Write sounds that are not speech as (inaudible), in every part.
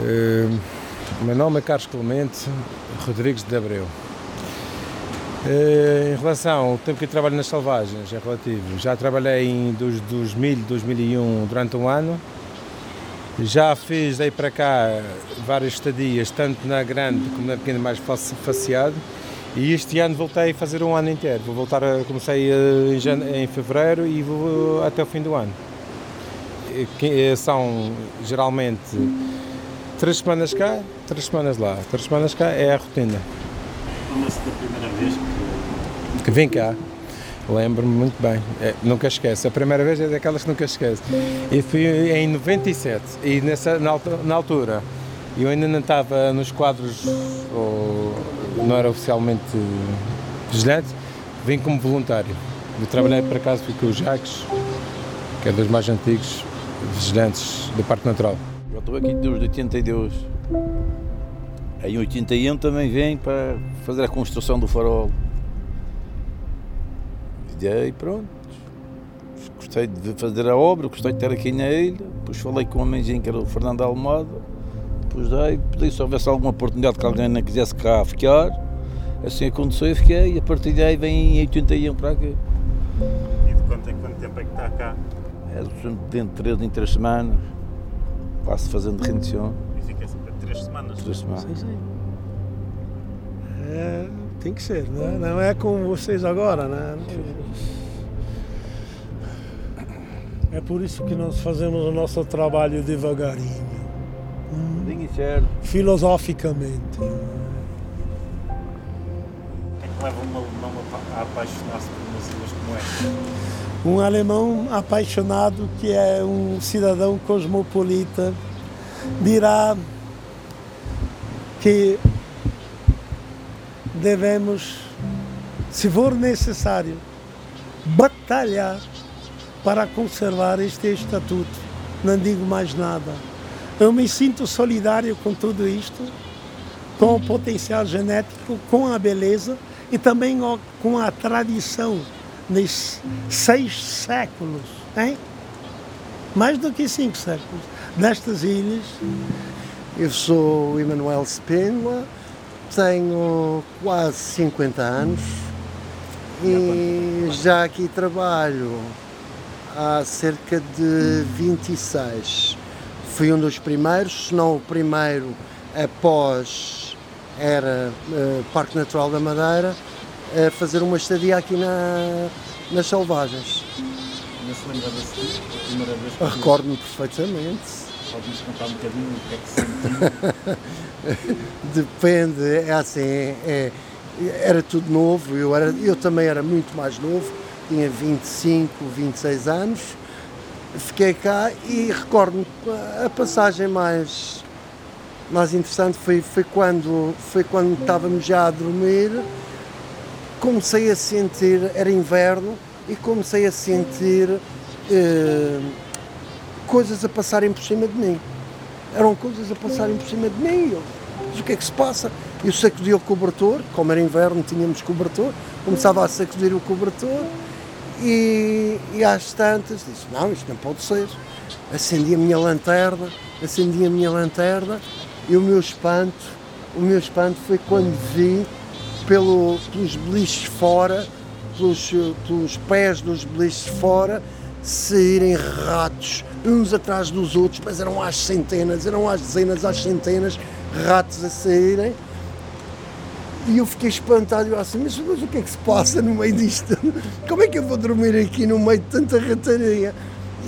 Uh, meu nome é Carlos Clemente Rodrigues de Abreu. Uh, em relação ao tempo que eu trabalho nas selvagens, é relativo. Já trabalhei em dos 2000, 2001 durante um ano. Já fiz daí para cá várias estadias, tanto na grande como na pequena mais faceado. E este ano voltei a fazer um ano inteiro. Vou voltar a comecei eh, em, em fevereiro e vou até o fim do ano. Que são geralmente três semanas cá, três semanas lá. Três semanas cá é a rotina. Lembra-se da primeira vez que... que vim cá? Lembro-me muito bem. É, nunca esquece. A primeira vez é daquelas que nunca esquece. E fui em 97 e nessa, na, na altura eu ainda não estava nos quadros, ou não era oficialmente vigilante, vim como voluntário. Eu trabalhei por acaso com o Jacques, que é dos mais antigos vigilantes do Parque Natural. Eu estou aqui desde 82. Em 81 também vem para fazer a construção do farol. E aí pronto. Gostei de fazer a obra, gostei de estar aqui na ilha. Depois falei com um engenheiro que era o Fernando Almada depois daí, pedi se houvesse alguma oportunidade que alguém não quisesse cá ficar. Assim aconteceu e fiquei. E a partir daí vem em 81 para aqui. E de quanto em quanto tempo é que está cá? É de 3 em 3 semanas. Passo fazendo rendição. E fica sempre 3 semanas? 3 semanas. Sim, sim. É, tem que ser, né? Não é com vocês agora, né? É por isso que nós fazemos o nosso trabalho devagarinho. Filosoficamente. O que é que leva um alemão a apaixonar-se por umas ilhas como esta? Um alemão apaixonado que é um cidadão cosmopolita dirá que devemos, se for necessário, batalhar para conservar este estatuto. Não digo mais nada. Eu me sinto solidário com tudo isto, com o potencial genético, com a beleza e também com a tradição nesses seis séculos, hein? mais do que cinco séculos, destas ilhas. Eu sou Emanuel Spínola, tenho quase 50 anos e já aqui trabalho há cerca de 26 fui um dos primeiros, se não o primeiro após era uh, Parque Natural da Madeira, a fazer uma estadia aqui na, nas selvagens. Não se lembra da primeira vez que Recordo-me perfeitamente. Pode-nos contar um bocadinho o que é que sentiu? (laughs) Depende, é assim, é, era tudo novo, eu, era, eu também era muito mais novo, tinha 25, 26 anos fiquei cá e recordo-me a passagem mais, mais interessante foi, foi, quando, foi quando estávamos já a dormir, comecei a sentir, era inverno, e comecei a sentir eh, coisas a passarem por cima de mim. Eram coisas a passarem por cima de mim. Eu, mas o que é que se passa? Eu sacudi o cobertor, como era inverno, tínhamos cobertor, começava a sacudir o cobertor e, e às tantas disse, não, isto não pode ser. Acendi a minha lanterna, acendi a minha lanterna e o meu espanto, o meu espanto foi quando vi pelo, pelos beliches fora, pelos, pelos pés dos beliches fora, saírem ratos, uns atrás dos outros, mas eram às centenas, eram às dezenas, às centenas, ratos a saírem e eu fiquei espantado, eu assim, mas, mas o que é que se passa no meio disto? (laughs) Como é que eu vou dormir aqui no meio de tanta rataria?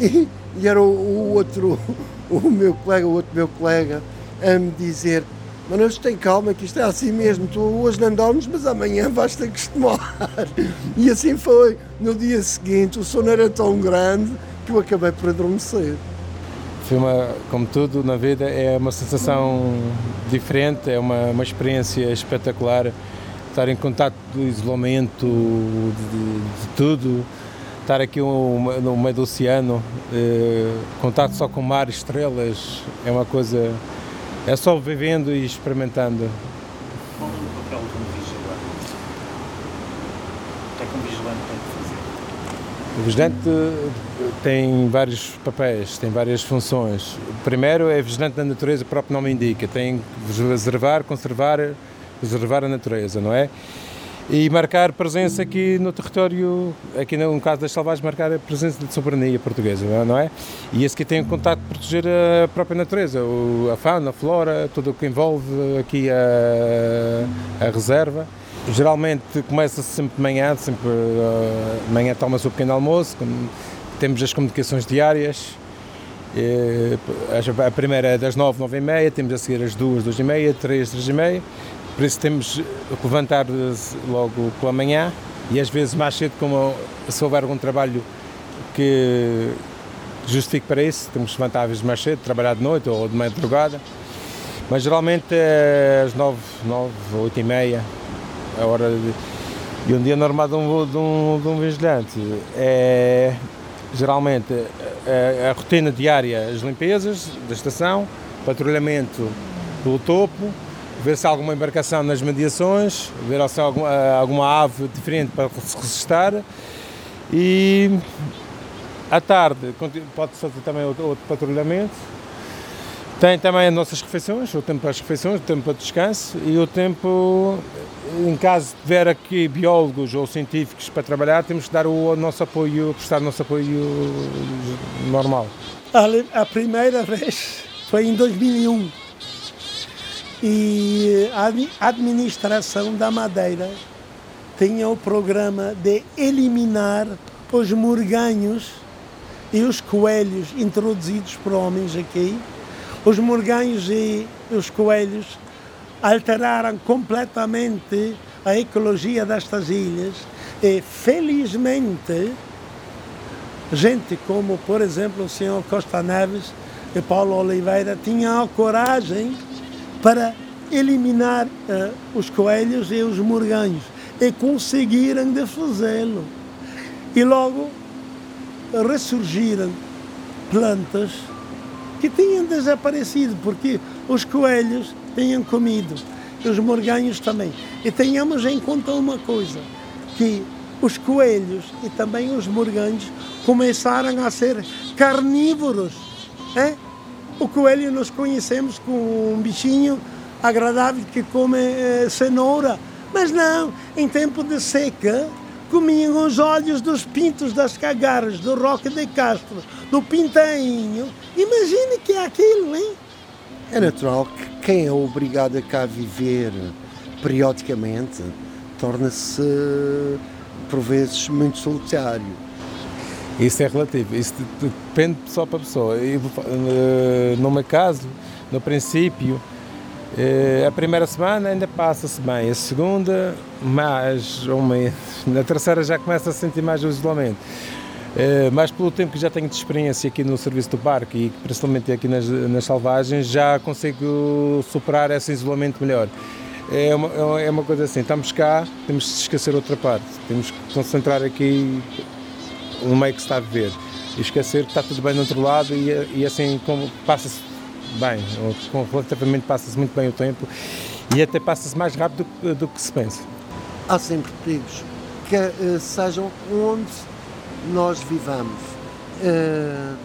E, e era o, o, outro, (laughs) o meu colega, o outro meu colega, a me dizer, mas tem calma que isto é assim mesmo, tu hoje não dormes, mas amanhã vais-te acostumar. (laughs) E assim foi. No dia seguinte o sono era tão grande que eu acabei por adormecer. Foi uma, como tudo na vida, é uma sensação diferente, é uma, uma experiência espetacular. Estar em contato do isolamento, de, de tudo, estar aqui no meio do oceano, eh, contato só com mar estrelas, é uma coisa. É só vivendo e experimentando. Qual é o papel de um vigilante? O que é que um vigilante tem que fazer? O vigilante tem vários papéis, tem várias funções. O primeiro é vigilante da natureza, o próprio nome indica, tem que preservar, conservar, preservar a natureza, não é? E marcar presença aqui no território, aqui no caso das selvagens, marcar a presença de soberania portuguesa, não é? E esse que tem o contato de proteger a própria natureza, a fauna, a flora, tudo o que envolve aqui a, a reserva. Geralmente começa-se sempre de manhã, sempre uh, de manhã toma-se o pequeno almoço, temos as comunicações diárias, e, a primeira é das nove, nove e meia, temos a seguir as duas, duas e meia, três, três e meia, por isso temos que levantar logo pela manhã e às vezes mais cedo, como se houver algum trabalho que justifique para isso, temos que levantar às vezes mais cedo, trabalhar de noite ou de madrugada, mas geralmente é às nove, nove, oito e meia, a hora de, e um dia normal de um, de um, de um vigilante. É geralmente a, é, é a, rotina diária, as limpezas da estação, patrulhamento pelo topo, ver se há alguma embarcação nas mediações, ver se há alguma, alguma ave diferente para se resistar e à tarde pode fazer também outro, outro patrulhamento. Tem também as nossas refeições, o tempo para as refeições, o tempo para descanso e o tempo, em caso de tiver aqui biólogos ou científicos para trabalhar, temos que dar o nosso apoio, prestar o nosso apoio normal. A primeira vez foi em 2001 e a administração da Madeira tinha o programa de eliminar os morganhos e os coelhos introduzidos por homens aqui. Os morganhos e os coelhos alteraram completamente a ecologia destas ilhas e, felizmente, gente como, por exemplo, o senhor Costa Neves e Paulo Oliveira tinham a coragem para eliminar uh, os coelhos e os morganhos e conseguiram de fazê-lo. E logo ressurgiram plantas que tinham desaparecido, porque os coelhos tinham comido, os morganhos também. E tenhamos em conta uma coisa, que os coelhos e também os morganhos começaram a ser carnívoros. É? O coelho nós conhecemos como um bichinho agradável que come eh, cenoura, mas não, em tempo de seca comiam os olhos dos pintos das cagarras, do Roque de Castro, do Pintainho. Imagine que é aquilo, hein? É natural que quem é obrigado a cá viver periodicamente torna-se, por vezes, muito solitário. Isso é relativo, isso depende de pessoa para pessoa. Eu, eh, no meu caso, no princípio, eh, a primeira semana ainda passa-se bem, a segunda mais ou menos, (laughs) na terceira já começa a sentir mais o isolamento. Eh, mas pelo tempo que já tenho de experiência aqui no serviço do parque e principalmente aqui nas, nas salvagens, já consigo superar esse isolamento melhor. É uma, é uma coisa assim, estamos cá, temos de esquecer outra parte, temos que concentrar aqui no meio que se está a viver e esquecer que está tudo bem do outro lado e, e assim como passa-se bem, relativamente passa-se muito bem o tempo e até passa-se mais rápido do, do, que se pensa. Há sempre perigos, que uh, sejam onde nós vivamos, uh,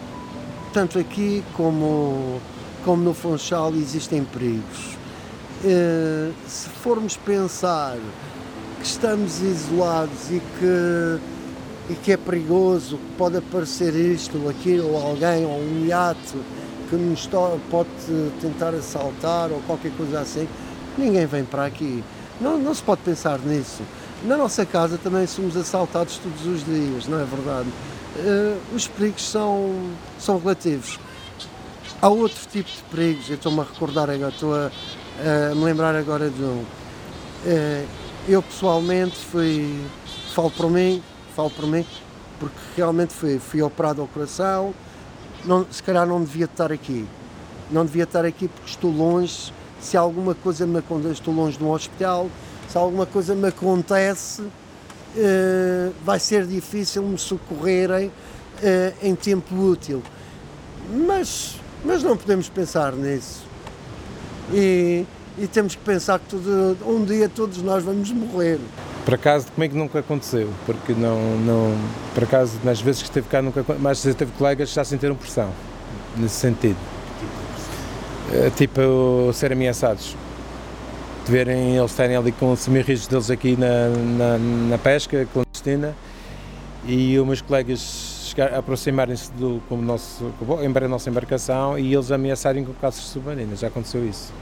tanto aqui como, como no Funchal existem perigos. Uh, se formos pensar que estamos isolados e que, e que é perigoso, que pode aparecer isto ou aquilo, ou alguém, ou um hiato, que nos pode tentar assaltar ou qualquer coisa assim, ninguém vem para aqui. Não, não se pode pensar nisso. Na nossa casa também somos assaltados todos os dias, não é verdade? Uh, os perigos são, são relativos. Há outro tipo de perigos, eu estou-me a recordar agora, estou a, a, me lembrar agora de um. Uh, eu pessoalmente fui, falo por mim, falo por mim, porque realmente fui, fui operado ao coração, não, se calhar não devia estar aqui. Não devia estar aqui porque estou longe. Se alguma coisa me acontece, estou longe de um hospital. Se alguma coisa me acontece, uh, vai ser difícil me socorrerem uh, em tempo útil. Mas, mas não podemos pensar nisso. E, e temos que pensar que um dia todos nós vamos morrer. Por acaso comigo nunca aconteceu, porque não, não por acaso nas vezes que esteve cá nunca mas teve colegas que já sentiram pressão nesse sentido. Eh, tipo ser ameaçados. De verem eles estarem ali com os semirrijos deles aqui na, na, na, pesca clandestina e os meus colegas aproximarem-se do como nosso, como a nossa embarcação e eles ameaçarem com caças submarinas. Já aconteceu isso.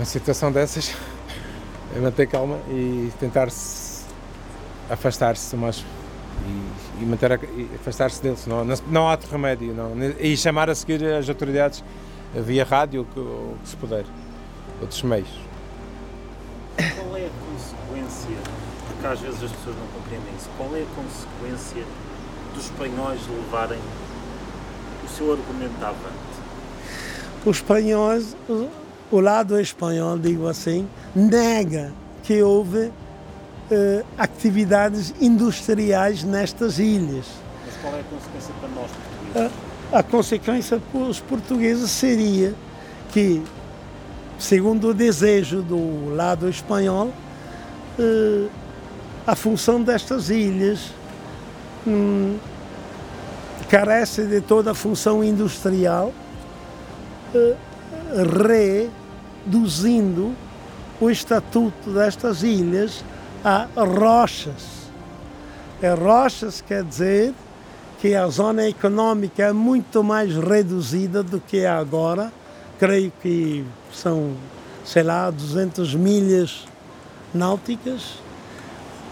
Uma situação dessas é manter calma e tentar -se afastar-se mais e, e manter afastar-se deles não, não há outro remédio não, e chamar a seguir as autoridades via rádio que, que se puder outros meios. Qual é a consequência porque às vezes as pessoas não compreendem isso qual é a consequência dos espanhóis levarem o seu argumento avante os espanhóis o lado espanhol, digo assim, nega que houve eh, atividades industriais nestas ilhas. Mas qual é a consequência para nós portugueses? A, a consequência para os portugueses seria que, segundo o desejo do lado espanhol, eh, a função destas ilhas hum, carece de toda a função industrial, eh, re reduzindo o estatuto destas ilhas a rochas. É rochas quer dizer que a zona econômica é muito mais reduzida do que é agora. Creio que são, sei lá, 200 milhas náuticas.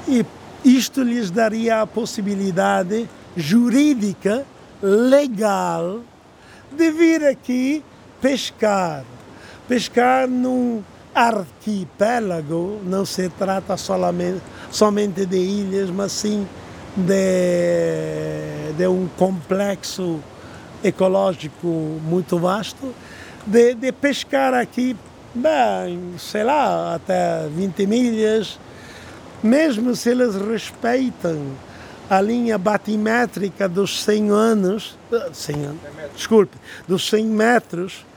E isto lhes daria a possibilidade jurídica, legal, de vir aqui pescar Pescar num arquipélago não se trata solamente, somente de ilhas, mas sim de, de um complexo ecológico muito vasto, de, de pescar aqui, bem, sei lá, até 20 milhas, mesmo se eles respeitam a linha batimétrica dos 100 anos, 100 anos desculpe, dos 100 metros, eh,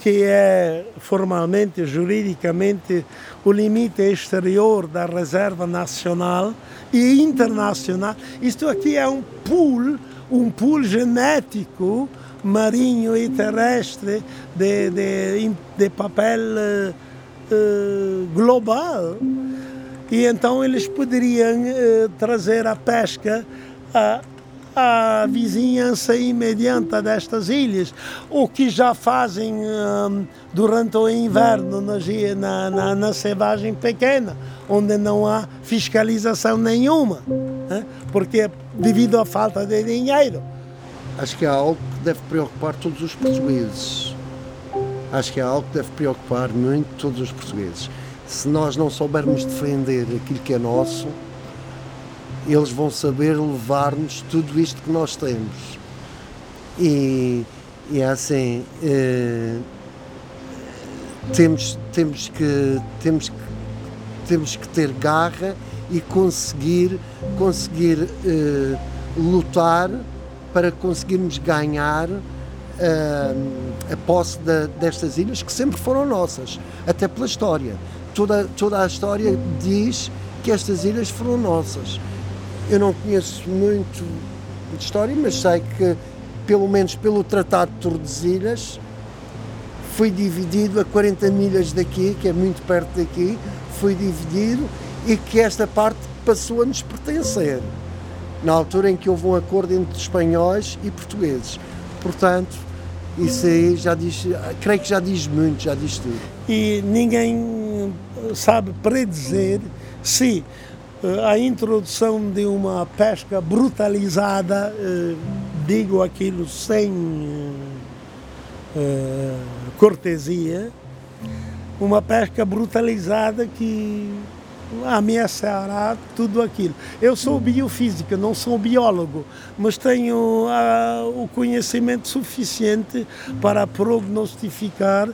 que é formalmente, juridicamente, o limite exterior da reserva nacional e internacional. Isto aqui é um pool, um pool genético marinho e terrestre de, de, de papel uh, global. E então eles poderiam uh, trazer a pesca a a vizinhança imediata destas ilhas, o que já fazem hum, durante o inverno na, na, na, selvagem pequena, onde não há fiscalização nenhuma, né? porque devido à falta de dinheiro. Acho que é algo que deve preocupar todos os portugueses. Acho que é algo que deve preocupar muito todos os portugueses. Se nós não soubermos defender aquilo que é nosso, eles vão saber levar-nos tudo isto que nós temos. E, e é assim, eh, temos, temos, que, temos, que, temos que ter garra e conseguir, conseguir eh, lutar para conseguirmos ganhar eh, a posse destas ilhas que sempre foram nossas, até pela história. Toda, toda a história diz que estas ilhas foram nossas. Eu não conheço muito de história, mas sei que, pelo menos pelo Tratado de Tordesilhas, foi dividido a 40 milhas daqui, que é muito perto daqui, foi dividido e que esta parte passou a nos pertencer, na altura em que houve um acordo entre espanhóis e portugueses. Portanto, isso aí já diz, creio que já diz muito, já diz tudo. E ninguém sabe predizer se a introdução de uma pesca brutalizada, eh, digo aquilo sem eh, cortesia, uma pesca brutalizada que ameaçará tudo aquilo. Eu sou biofísico, não sou biólogo, mas tenho o conhecimento suficiente para prognosticar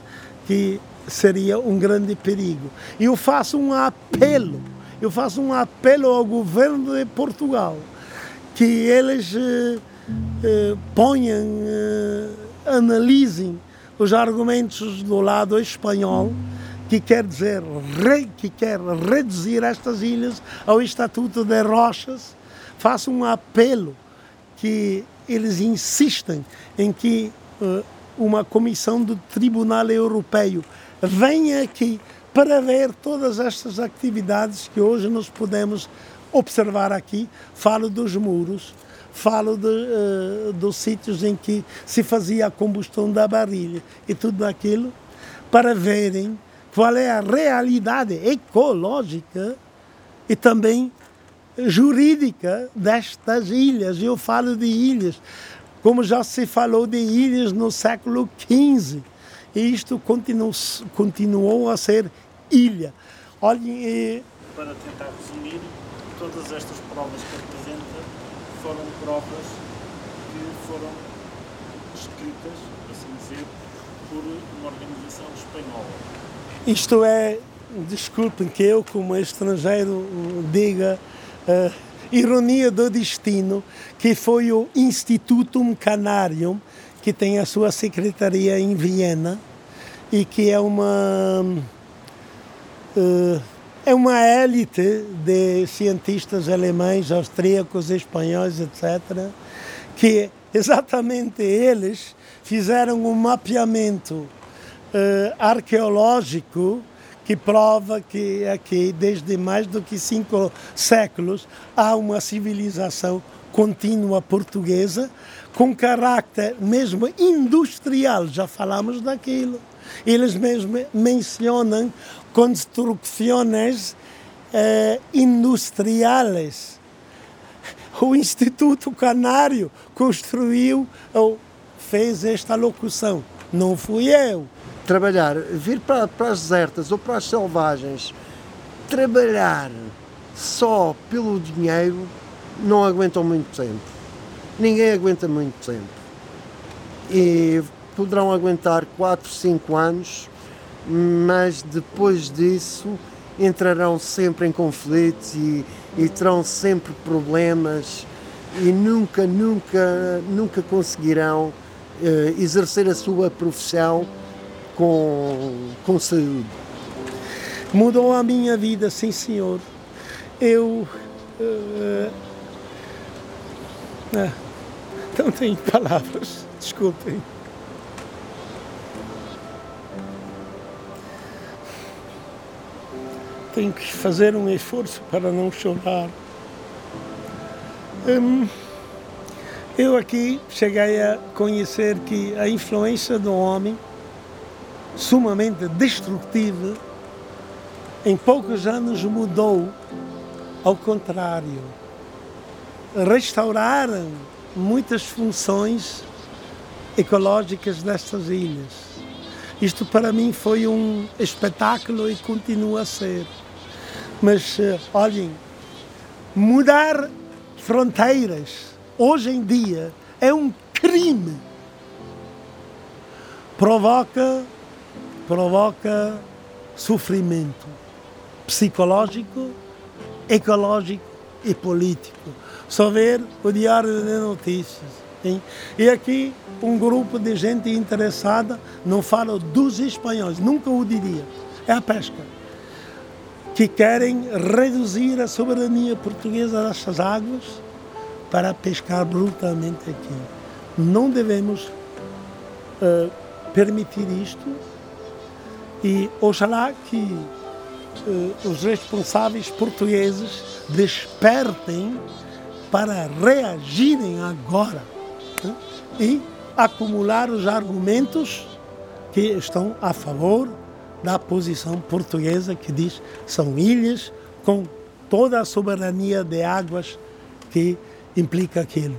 que seria um grande perigo. E eu faço um apelo eu faço um apelo ao governo de Portugal que eles eh, eh, ponham, eh, analisem os argumentos do lado espanhol que quer dizer re, que quer reduzir estas ilhas ao Estatuto de Rochas, faço um apelo que eles insistem em que uh, uma comissão do Tribunal Europeu venha aqui para ver todas estas atividades que hoje nós podemos observar aqui. Falo dos muros, falo de, uh, dos sítios em que se fazia a combustão da barilha e tudo aquilo, para verem qual é a realidade ecológica e também jurídica destas ilhas. Eu falo de ilhas, como já se falou de ilhas no século XV, e isto continuou, continuou a ser ilha. Olhem, para tentar resumir, todas estas provas que apresenta foram provas que foram escritas, assim dizer, por uma organização espanhola. Isto é, desculpem que eu, como estrangeiro, diga, uh, ironia do destino, que foi o Institutum Canarium, que tem a sua secretaria em Viena e que é uma. Uh, é uma élite de cientistas alemães, austríacos, espanhóis, etc., que exatamente eles fizeram um mapeamento uh, arqueológico que prova que aqui, desde mais do que cinco séculos, há uma civilização contínua portuguesa com caráter mesmo industrial, já falamos daquilo. Eles mesmo mencionam construções eh, industriais. O Instituto Canário construiu ou fez esta locução. Não fui eu. Trabalhar, vir para, para as desertas ou para as selvagens, trabalhar só pelo dinheiro, não aguentam muito tempo. Ninguém aguenta muito tempo. E poderão aguentar 4, 5 anos, mas depois disso entrarão sempre em conflitos e, e terão sempre problemas e nunca, nunca, nunca conseguirão uh, exercer a sua profissão com, com saúde. Mudou a minha vida, sim senhor. Eu. Uh, uh, não tenho palavras, desculpem. Tenho que fazer um esforço para não chorar. Hum, eu aqui cheguei a conhecer que a influência do homem, sumamente destrutiva, em poucos anos mudou ao contrário. Restauraram muitas funções ecológicas destas ilhas. Isto para mim foi um espetáculo e continua a ser. Mas uh, olhem, mudar fronteiras hoje em dia é um crime. Provoca, provoca sofrimento psicológico, ecológico e político. Só ver o Diário de Notícias. Hein? E aqui um grupo de gente interessada, não falo dos espanhóis, nunca o diria, é a pesca que querem reduzir a soberania portuguesa destas águas para pescar brutalmente aqui. Não devemos uh, permitir isto e oxalá que uh, os responsáveis portugueses despertem para reagirem agora né? e acumular os argumentos que estão a favor da posição portuguesa que diz são ilhas com toda a soberania de águas que implica aquilo.